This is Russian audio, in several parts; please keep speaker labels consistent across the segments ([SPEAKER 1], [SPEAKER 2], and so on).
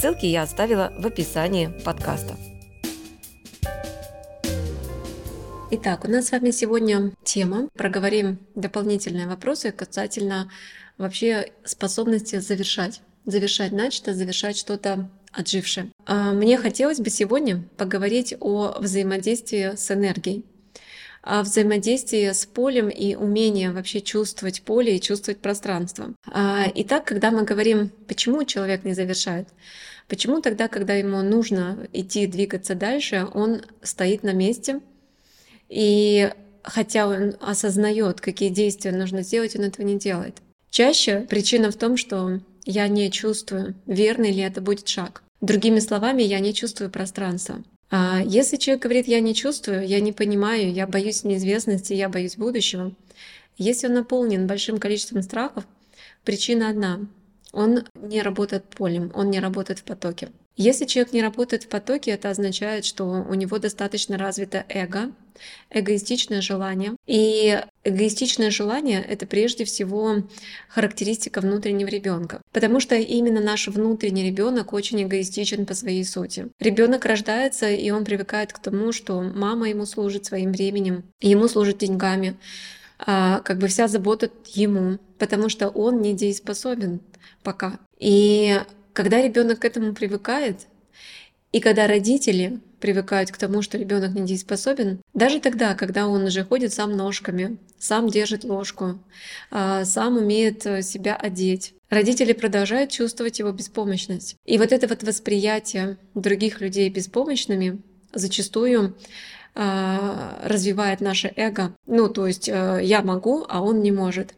[SPEAKER 1] Ссылки я оставила в описании подкаста. Итак, у нас с вами сегодня тема. Проговорим дополнительные вопросы касательно вообще способности завершать. Завершать начато, завершать что-то отжившее. А, мне хотелось бы сегодня поговорить о взаимодействии с энергией о взаимодействии с полем и умение вообще чувствовать поле и чувствовать пространство. А, итак, когда мы говорим, почему человек не завершает, почему тогда, когда ему нужно идти, двигаться дальше, он стоит на месте, и хотя он осознает, какие действия нужно сделать, он этого не делает. Чаще причина в том, что я не чувствую, верный ли это будет шаг. Другими словами, я не чувствую пространства. А если человек говорит, я не чувствую, я не понимаю, я боюсь неизвестности, я боюсь будущего, если он наполнен большим количеством страхов, причина одна. Он не работает полем, он не работает в потоке. Если человек не работает в потоке, это означает, что у него достаточно развито эго, эгоистичное желание. И эгоистичное желание — это прежде всего характеристика внутреннего ребенка, потому что именно наш внутренний ребенок очень эгоистичен по своей сути. Ребенок рождается, и он привыкает к тому, что мама ему служит своим временем, ему служит деньгами, как бы вся забота ему, потому что он недееспособен пока. И когда ребенок к этому привыкает, и когда родители привыкают к тому, что ребенок недееспособен, даже тогда, когда он уже ходит сам ножками, сам держит ложку, а, сам умеет э, себя одеть, родители продолжают чувствовать его беспомощность. И вот это вот восприятие других людей беспомощными зачастую а, развивает наше эго. Ну, то есть э, я могу, а он не может.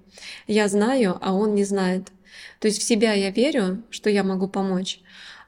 [SPEAKER 1] Я знаю, а он не знает. То есть в себя я верю, что я могу помочь,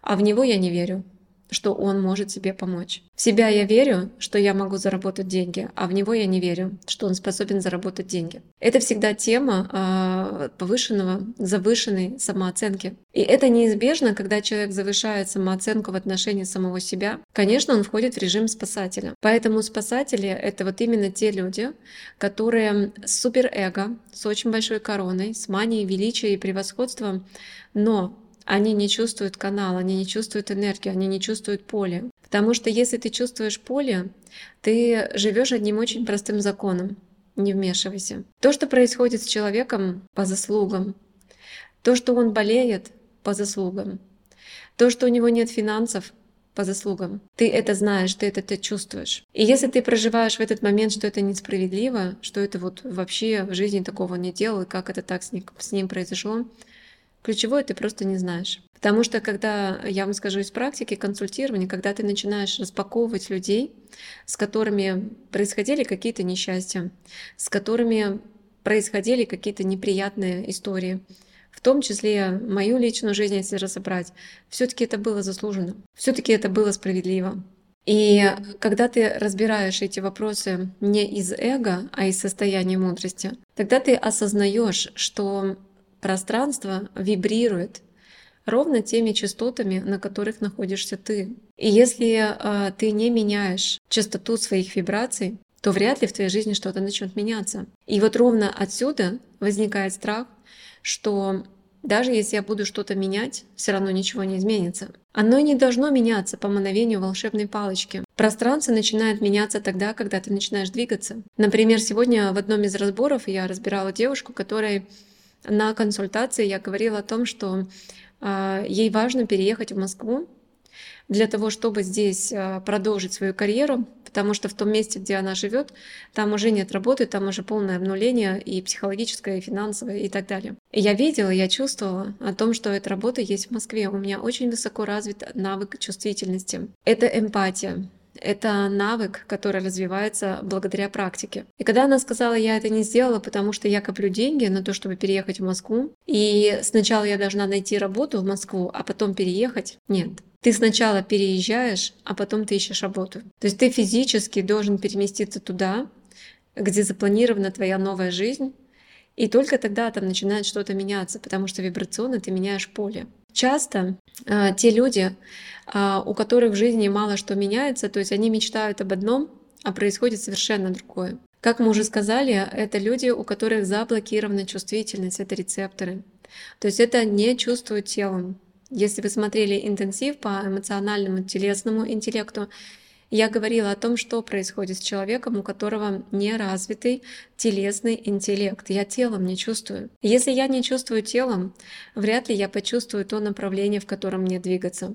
[SPEAKER 1] а в него я не верю что он может себе помочь. В себя я верю, что я могу заработать деньги, а в него я не верю, что он способен заработать деньги. Это всегда тема э, повышенного, завышенной самооценки. И это неизбежно, когда человек завышает самооценку в отношении самого себя. Конечно, он входит в режим спасателя. Поэтому спасатели — это вот именно те люди, которые с суперэго, с очень большой короной, с манией величия и превосходства, но они не чувствуют канал, они не чувствуют энергию, они не чувствуют поле. Потому что если ты чувствуешь поле, ты живешь одним очень простым законом. Не вмешивайся. То, что происходит с человеком по заслугам, то, что он болеет по заслугам, то, что у него нет финансов по заслугам. Ты это знаешь, ты это ты чувствуешь. И если ты проживаешь в этот момент, что это несправедливо, что это вот вообще в жизни такого не делал, и как это так с ним, с ним произошло, Ключевое ты просто не знаешь. Потому что когда, я вам скажу из практики консультирования, когда ты начинаешь распаковывать людей, с которыми происходили какие-то несчастья, с которыми происходили какие-то неприятные истории, в том числе мою личную жизнь, если разобрать, все-таки это было заслуженно, все-таки это было справедливо. И когда ты разбираешь эти вопросы не из эго, а из состояния мудрости, тогда ты осознаешь, что пространство вибрирует ровно теми частотами, на которых находишься ты. И если э, ты не меняешь частоту своих вибраций, то вряд ли в твоей жизни что-то начнет меняться. И вот ровно отсюда возникает страх, что даже если я буду что-то менять, все равно ничего не изменится. Оно не должно меняться по мановению волшебной палочки. Пространство начинает меняться тогда, когда ты начинаешь двигаться. Например, сегодня в одном из разборов я разбирала девушку, которая на консультации я говорила о том, что а, ей важно переехать в Москву для того, чтобы здесь а, продолжить свою карьеру, потому что в том месте, где она живет, там уже нет работы, там уже полное обнуление и психологическое, и финансовое, и так далее. Я видела, я чувствовала о том, что эта работа есть в Москве. У меня очень высоко развит навык чувствительности. Это эмпатия. Это навык, который развивается благодаря практике. И когда она сказала, я это не сделала, потому что я коплю деньги на то, чтобы переехать в Москву, и сначала я должна найти работу в Москву, а потом переехать, нет. Ты сначала переезжаешь, а потом ты ищешь работу. То есть ты физически должен переместиться туда, где запланирована твоя новая жизнь, и только тогда там начинает что-то меняться, потому что вибрационно ты меняешь поле. Часто э, те люди, э, у которых в жизни мало что меняется, то есть они мечтают об одном, а происходит совершенно другое. Как мы уже сказали, это люди, у которых заблокирована чувствительность, это рецепторы. То есть это не чувствуют телом. Если вы смотрели интенсив по эмоциональному, телесному интеллекту, я говорила о том, что происходит с человеком, у которого не развитый телесный интеллект. Я телом не чувствую. Если я не чувствую телом, вряд ли я почувствую то направление, в котором мне двигаться.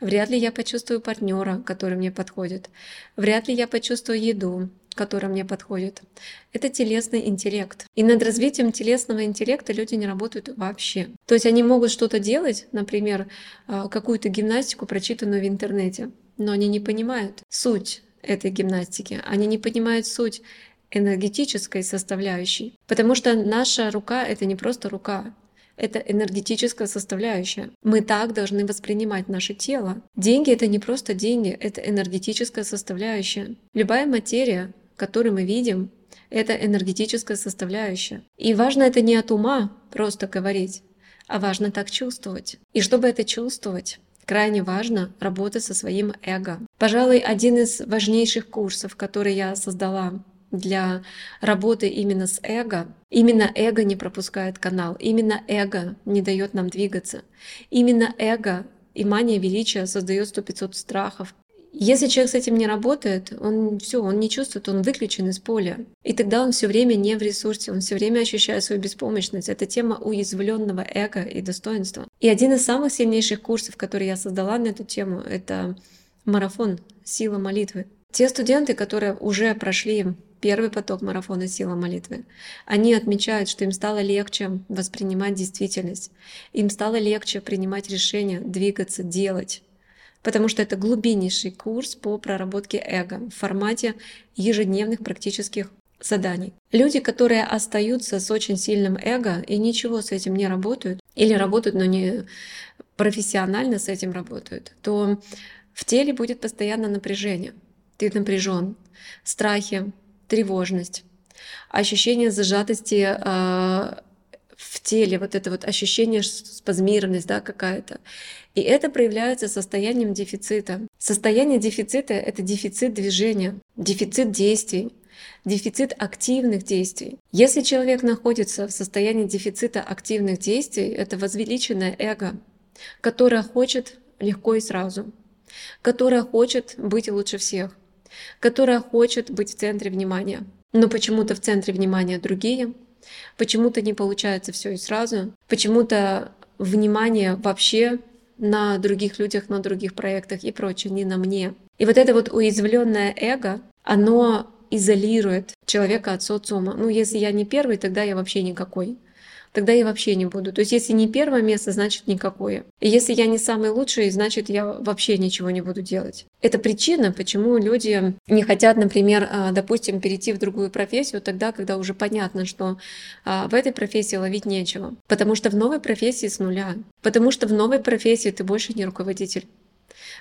[SPEAKER 1] Вряд ли я почувствую партнера, который мне подходит. Вряд ли я почувствую еду, которая мне подходит. Это телесный интеллект. И над развитием телесного интеллекта люди не работают вообще. То есть они могут что-то делать, например, а, какую-то гимнастику, прочитанную в интернете, но они не понимают суть этой гимнастики. Они не понимают суть энергетической составляющей. Потому что наша рука — это не просто рука, это энергетическая составляющая. Мы так должны воспринимать наше тело. Деньги — это не просто деньги, это энергетическая составляющая. Любая материя, которую мы видим, это энергетическая составляющая. И важно это не от ума просто говорить, а важно так чувствовать. И чтобы это чувствовать, крайне важно работать со своим эго. Пожалуй, один из важнейших курсов, который я создала для работы именно с эго. Именно эго не пропускает канал, именно эго не дает нам двигаться. Именно эго и мания величия создает 100-500 страхов, если человек с этим не работает, он все, он не чувствует, он выключен из поля. И тогда он все время не в ресурсе, он все время ощущает свою беспомощность. Это тема уязвленного эго и достоинства. И один из самых сильнейших курсов, которые я создала на эту тему, это марафон «Сила молитвы». Те студенты, которые уже прошли первый поток марафона «Сила молитвы», они отмечают, что им стало легче воспринимать действительность, им стало легче принимать решения, двигаться, делать потому что это глубиннейший курс по проработке эго в формате ежедневных практических заданий. Люди, которые остаются с очень сильным эго и ничего с этим не работают, или работают, но не профессионально с этим работают, то в теле будет постоянно напряжение. Ты напряжен, страхи, тревожность, ощущение зажатости э, в теле, вот это вот ощущение спазмированность, да, какая-то. И это проявляется состоянием дефицита. Состояние дефицита — это дефицит движения, дефицит действий, дефицит активных действий. Если человек находится в состоянии дефицита активных действий, это возвеличенное эго, которое хочет легко и сразу, которое хочет быть лучше всех, которое хочет быть в центре внимания. Но почему-то в центре внимания другие, почему-то не получается все и сразу, почему-то внимание вообще на других людях, на других проектах и прочее, не на мне. И вот это вот уязвленное эго, оно изолирует человека от социума. Ну, если я не первый, тогда я вообще никакой тогда я вообще не буду. То есть если не первое место, значит никакое. И если я не самый лучший, значит я вообще ничего не буду делать. Это причина, почему люди не хотят, например, а, допустим, перейти в другую профессию тогда, когда уже понятно, что а, в этой профессии ловить нечего. Потому что в новой профессии с нуля. Потому что в новой профессии ты больше не руководитель.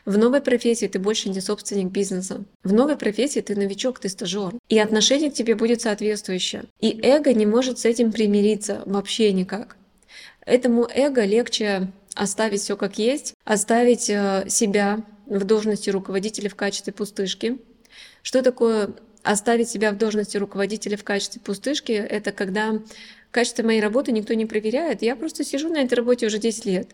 [SPEAKER 1] В новой профессии ты больше не собственник бизнеса. В новой профессии ты новичок, ты стажер. И отношение к тебе будет соответствующее. И эго не может с этим примириться вообще никак. Этому эго легче оставить все как есть, оставить э, себя в должности руководителя в качестве пустышки. Что такое оставить себя в должности руководителя в качестве пустышки? Это когда качество моей работы никто не проверяет. Я просто сижу на этой работе уже 10 лет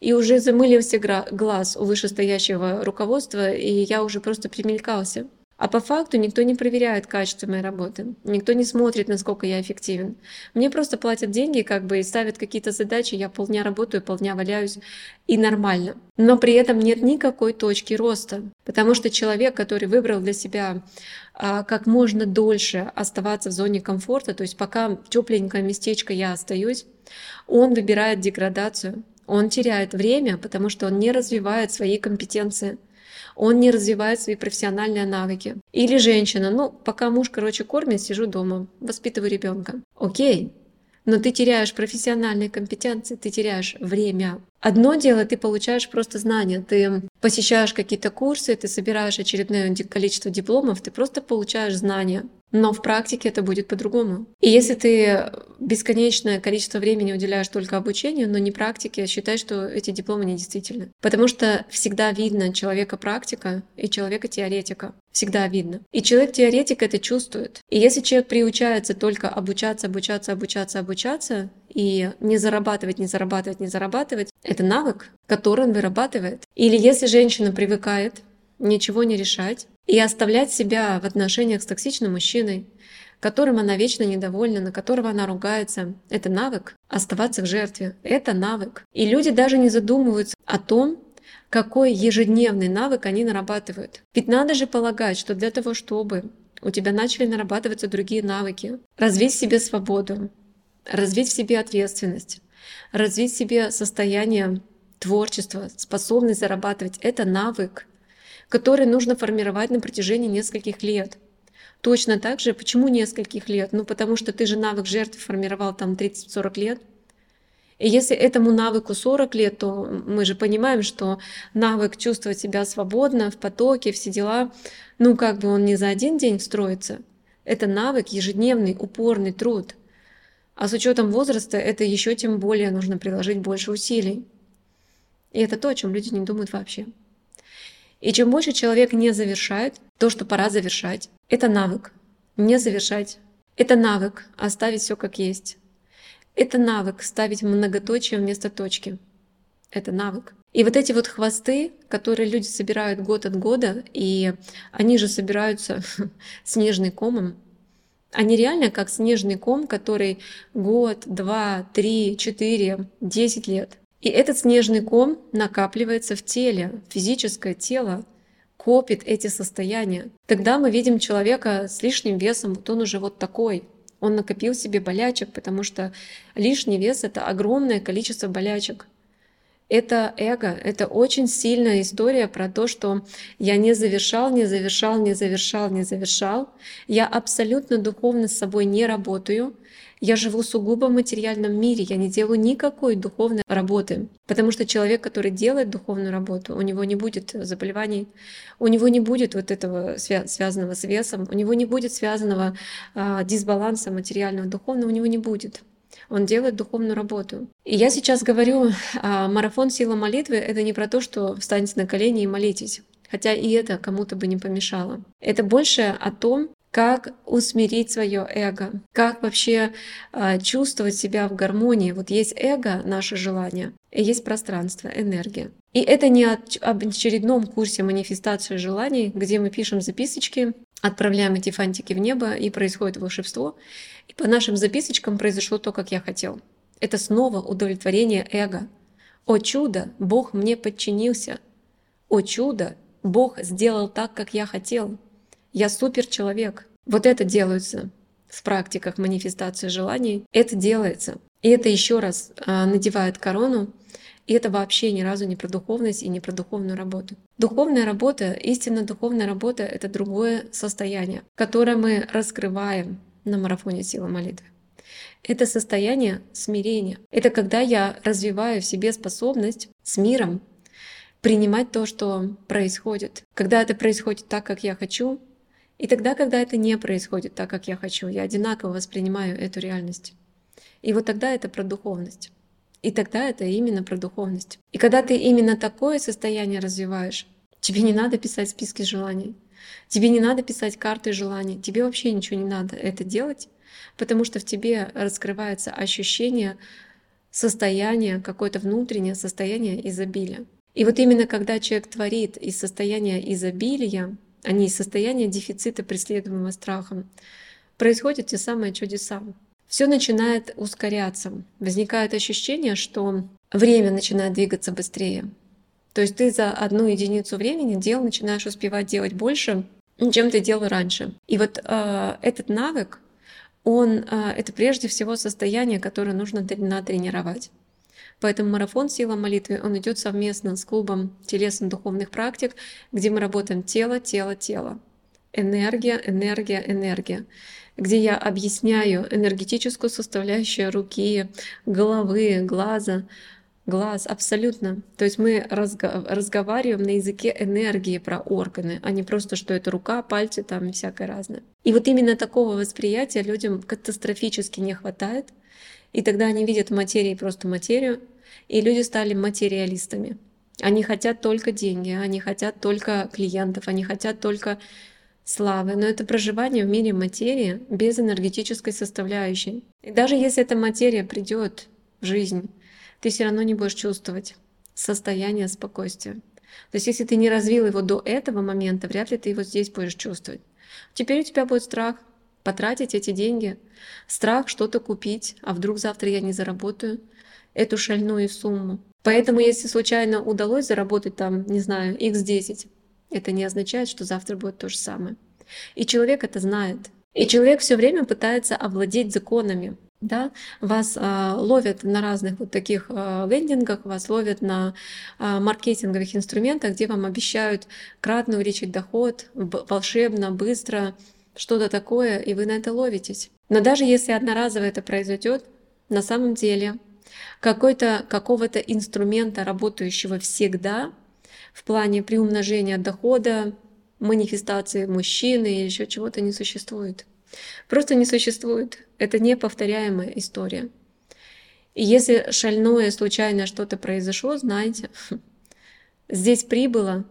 [SPEAKER 1] и уже замылился глаз у вышестоящего руководства, и я уже просто примелькался. А по факту никто не проверяет качество моей работы, никто не смотрит, насколько я эффективен. Мне просто платят деньги, как бы и ставят какие-то задачи, я полдня работаю, полдня валяюсь, и нормально. Но при этом нет никакой точки роста, потому что человек, который выбрал для себя а, как можно дольше оставаться в зоне комфорта, то есть пока тепленькое местечко я остаюсь, он выбирает деградацию, он теряет время, потому что он не развивает свои компетенции. он не развивает свои профессиональные навыки. Или женщина, ну, пока муж, короче, кормит, сижу дома, воспитываю ребенка. Окей, но ты теряешь профессиональные компетенции, ты теряешь время. Одно дело, ты получаешь просто знания, ты посещаешь какие-то курсы, ты собираешь очередное количество дипломов, ты просто получаешь знания. Но в практике это будет по-другому. И если ты бесконечное количество времени уделяешь только обучению, но не практике, считай, что эти дипломы не действительны. Потому что всегда видно человека практика и человека теоретика. Всегда видно. И человек теоретик это чувствует. И если человек приучается только обучаться, обучаться, обучаться, обучаться, и не зарабатывать, не зарабатывать, не зарабатывать, это навык, который он вырабатывает. Или если женщина привыкает ничего не решать и оставлять себя в отношениях с токсичным мужчиной, которым она вечно недовольна, на которого она ругается. Это навык. Оставаться в жертве. Это навык. И люди даже не задумываются о том, какой ежедневный навык они нарабатывают. Ведь надо же полагать, что для того, чтобы у тебя начали нарабатываться другие навыки, развить себе свободу, развить в себе ответственность, развить в себе состояние творчества, способность зарабатывать, это навык который нужно формировать на протяжении нескольких лет. Точно так же, почему нескольких лет? Ну, потому что ты же навык жертвы формировал там 30-40 лет. И если этому навыку 40 лет, то мы же понимаем, что навык чувствовать себя свободно, в потоке, все дела, ну как бы он не за один день встроится. Это навык, ежедневный, упорный труд. А с учетом возраста это еще тем более нужно приложить больше усилий. И это то, о чем люди не думают вообще. И чем больше человек не завершает то, что пора завершать, это навык. Не завершать. Это навык оставить все как есть. Это навык ставить многоточие вместо точки. Это навык. И вот эти вот хвосты, которые люди собирают год от года, и они же собираются снежный комом, они реально как снежный ком, который год, два, три, четыре, десять лет и этот снежный ком накапливается в теле, физическое тело копит эти состояния. Тогда мы видим человека с лишним весом, вот он уже вот такой. Он накопил себе болячек, потому что лишний вес — это огромное количество болячек. Это эго, это очень сильная история про то, что я не завершал, не завершал, не завершал, не завершал. Я абсолютно духовно с собой не работаю. Я живу сугубо в материальном мире, я не делаю никакой духовной работы. Потому что человек, который делает духовную работу, у него не будет заболеваний, у него не будет вот этого связанного с весом, у него не будет связанного а, дисбаланса материального, духовного, у него не будет он делает духовную работу. И я сейчас говорю, а, марафон сила молитвы — это не про то, что встаньте на колени и молитесь. Хотя и это кому-то бы не помешало. Это больше о том, как усмирить свое эго, как вообще э, чувствовать себя в гармонии. Вот есть эго, наше желание, и есть пространство, энергия. И это не об очередном курсе манифестации желаний, где мы пишем записочки, отправляем эти фантики в небо, и происходит волшебство. И по нашим записочкам произошло то, как я хотел. Это снова удовлетворение эго. О чудо, Бог мне подчинился. О чудо, Бог сделал так, как я хотел. Я супер человек. Вот это делается в практиках манифестации желаний. Это делается. И это еще раз а, надевает корону. И это вообще ни разу не про духовность и не про духовную работу. Духовная работа, истинно духовная работа — это другое состояние, которое мы раскрываем на марафоне силы молитвы. Это состояние смирения. Это когда я развиваю в себе способность с миром принимать то, что происходит. Когда это происходит так, как я хочу, и тогда, когда это не происходит так, как я хочу, я одинаково воспринимаю эту реальность. И вот тогда это про духовность. И тогда это именно про духовность. И когда ты именно такое состояние развиваешь, тебе не надо писать списки желаний. Тебе не надо писать карты желаний. Тебе вообще ничего не надо это делать, потому что в тебе раскрывается ощущение состояния, какое-то внутреннее состояние изобилия. И вот именно когда человек творит из состояния изобилия, а не из состояния дефицита, преследуемого страхом, происходят те самые чудеса. Все начинает ускоряться. Возникает ощущение, что время начинает двигаться быстрее. То есть ты за одну единицу времени дел начинаешь успевать делать больше, чем ты делал раньше. И вот э, этот навык, он э, это прежде всего состояние, которое нужно натренировать. Поэтому марафон «Сила молитвы», он идет совместно с клубом телесно-духовных практик, где мы работаем тело, тело, тело. Энергия, энергия, энергия где я объясняю энергетическую составляющую руки, головы, глаза, глаз, абсолютно. То есть мы разго- разговариваем на языке энергии про органы, а не просто, что это рука, пальцы там и всякое разное. И вот именно такого восприятия людям катастрофически не хватает. И тогда они видят в материи просто материю, и люди стали материалистами. Они хотят только деньги, они хотят только клиентов, они хотят только славы, но это проживание в мире материи без энергетической составляющей. И даже если эта материя придет в жизнь, ты все равно не будешь чувствовать состояние спокойствия. То есть если ты не развил его до этого момента, вряд ли ты его здесь будешь чувствовать. Теперь у тебя будет страх потратить эти деньги, страх что-то купить, а вдруг завтра я не заработаю эту шальную сумму. Поэтому если случайно удалось заработать там, не знаю, x10, это не означает, что завтра будет то же самое. И человек это знает. И человек все время пытается овладеть законами. Да? Вас э, ловят на разных вот таких э, лендингах, вас ловят на э, маркетинговых инструментах, где вам обещают кратно увеличить доход, волшебно, быстро, что-то такое, и вы на это ловитесь. Но даже если одноразово это произойдет, на самом деле какой-то какого-то инструмента, работающего всегда, в плане приумножения дохода, манифестации мужчины или еще чего-то не существует. Просто не существует. Это неповторяемая история. И если шальное случайно что-то произошло, знаете, здесь прибыло,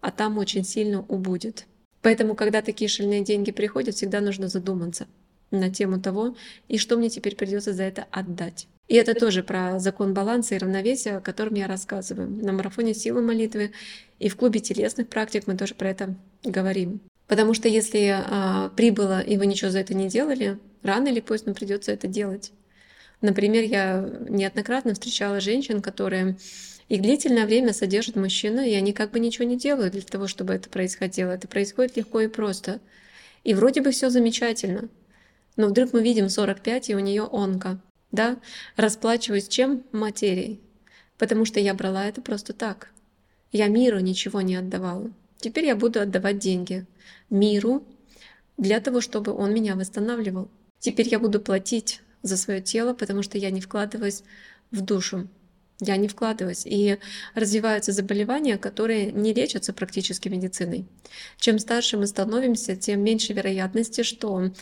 [SPEAKER 1] а там очень сильно убудет. Поэтому, когда такие шальные деньги приходят, всегда нужно задуматься на тему того, и что мне теперь придется за это отдать. И это тоже про закон баланса и равновесия, о котором я рассказываю. На марафоне силы молитвы и в клубе телесных практик мы тоже про это говорим. Потому что если а, прибыло, и вы ничего за это не делали, рано или поздно придется это делать. Например, я неоднократно встречала женщин, которые их длительное время содержат мужчину, и они как бы ничего не делают для того, чтобы это происходило. Это происходит легко и просто. И вроде бы все замечательно. Но вдруг мы видим 45, и у нее онка да, расплачиваюсь чем? Материей. Потому что я брала это просто так. Я миру ничего не отдавала. Теперь я буду отдавать деньги миру для того, чтобы он меня восстанавливал. Теперь я буду платить за свое тело, потому что я не вкладываюсь в душу. Я не вкладываюсь. И развиваются заболевания, которые не лечатся практически медициной. Чем старше мы становимся, тем меньше вероятности, что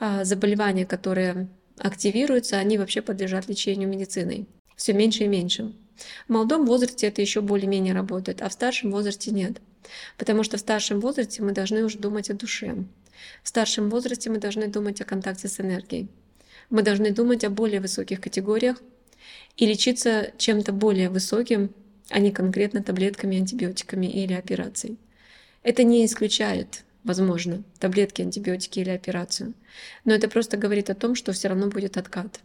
[SPEAKER 1] а, заболевания, которые активируются, они вообще подлежат лечению медициной. Все меньше и меньше. В молодом возрасте это еще более-менее работает, а в старшем возрасте нет. Потому что в старшем возрасте мы должны уже думать о душе. В старшем возрасте мы должны думать о контакте с энергией. Мы должны думать о более высоких категориях и лечиться чем-то более высоким, а не конкретно таблетками, антибиотиками или операцией. Это не исключает возможно, таблетки, антибиотики или операцию. Но это просто говорит о том, что все равно будет откат.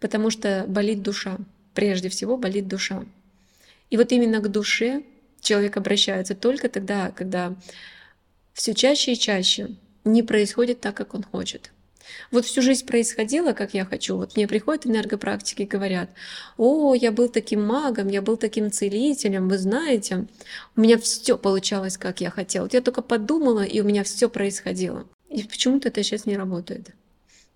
[SPEAKER 1] Потому что болит душа. Прежде всего болит душа. И вот именно к душе человек обращается только тогда, когда все чаще и чаще не происходит так, как он хочет. Вот всю жизнь происходило, как я хочу. Вот мне приходят энергопрактики и говорят, о, я был таким магом, я был таким целителем, вы знаете, у меня все получалось, как я хотела. Вот я только подумала, и у меня все происходило. И почему-то это сейчас не работает.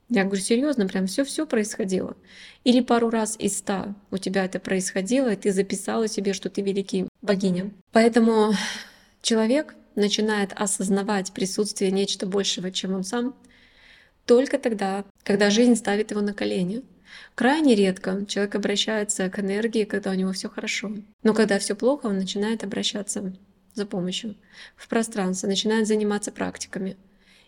[SPEAKER 1] Я говорю, серьезно, прям все-все происходило. Или пару раз из ста у тебя это происходило, и ты записала себе, что ты великий богиня. Поэтому человек начинает осознавать присутствие нечто большего, чем он сам, только тогда, когда жизнь ставит его на колени. Крайне редко человек обращается к энергии, когда у него все хорошо. Но когда все плохо, он начинает обращаться за помощью в пространство, начинает заниматься практиками.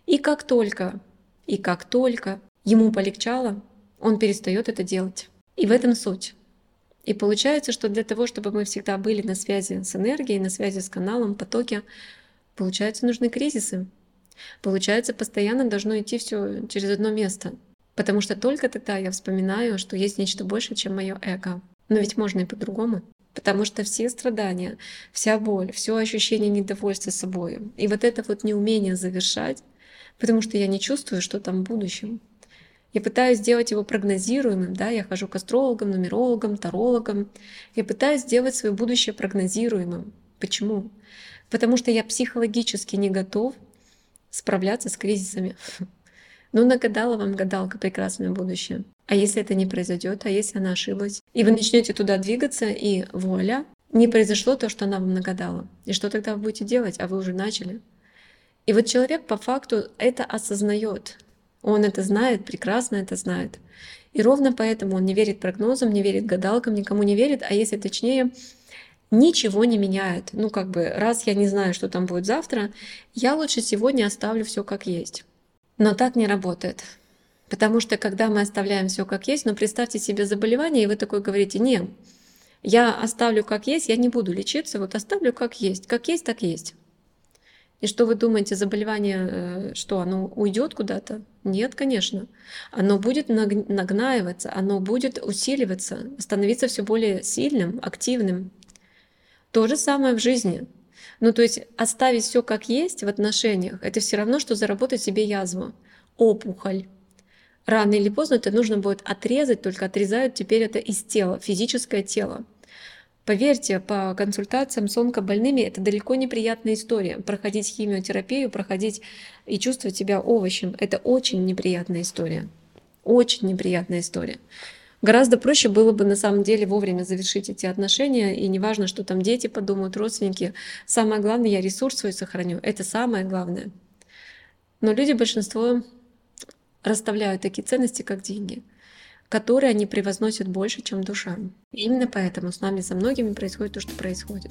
[SPEAKER 1] И как только, и как только ему полегчало, он перестает это делать. И в этом суть. И получается, что для того, чтобы мы всегда были на связи с энергией, на связи с каналом, потоке, получается, нужны кризисы. Получается, постоянно должно идти все через одно место. Потому что только тогда я вспоминаю, что есть нечто больше, чем мое эго. Но ведь можно и по-другому. Потому что все страдания, вся боль, все ощущение недовольства собой, и вот это вот неумение завершать, потому что я не чувствую, что там в будущем. Я пытаюсь сделать его прогнозируемым, да, я хожу к астрологам, нумерологам, тарологам. Я пытаюсь сделать свое будущее прогнозируемым. Почему? Потому что я психологически не готов справляться с кризисами. Ну, нагадала вам гадалка прекрасное будущее. А если это не произойдет, а если она ошиблась? И вы начнете туда двигаться, и вуаля, не произошло то, что она вам нагадала. И что тогда вы будете делать? А вы уже начали. И вот человек по факту это осознает. Он это знает, прекрасно это знает. И ровно поэтому он не верит прогнозам, не верит гадалкам, никому не верит, а если точнее, ничего не меняет. Ну, как бы, раз я не знаю, что там будет завтра, я лучше сегодня оставлю все как есть. Но так не работает. Потому что когда мы оставляем все как есть, ну представьте себе заболевание, и вы такой говорите, не, я оставлю как есть, я не буду лечиться, вот оставлю как есть. Как есть, так есть. И что вы думаете, заболевание, э, что оно уйдет куда-то? Нет, конечно. Оно будет нагнаиваться, оно будет усиливаться, становиться все более сильным, активным. То же самое в жизни. Ну, то есть оставить все как есть в отношениях, это все равно, что заработать себе язву, опухоль. Рано или поздно это нужно будет отрезать, только отрезают теперь это из тела, физическое тело. Поверьте, по консультациям с онкобольными это далеко не приятная история. Проходить химиотерапию, проходить и чувствовать себя овощем – это очень неприятная история. Очень неприятная история. Гораздо проще было бы на самом деле вовремя завершить эти отношения, и неважно, что там дети подумают, родственники. Самое главное, я ресурс свой сохраню. Это самое главное. Но люди, большинство, расставляют такие ценности, как деньги – которые они превозносят больше, чем душа. И именно поэтому с нами со многими происходит то, что происходит.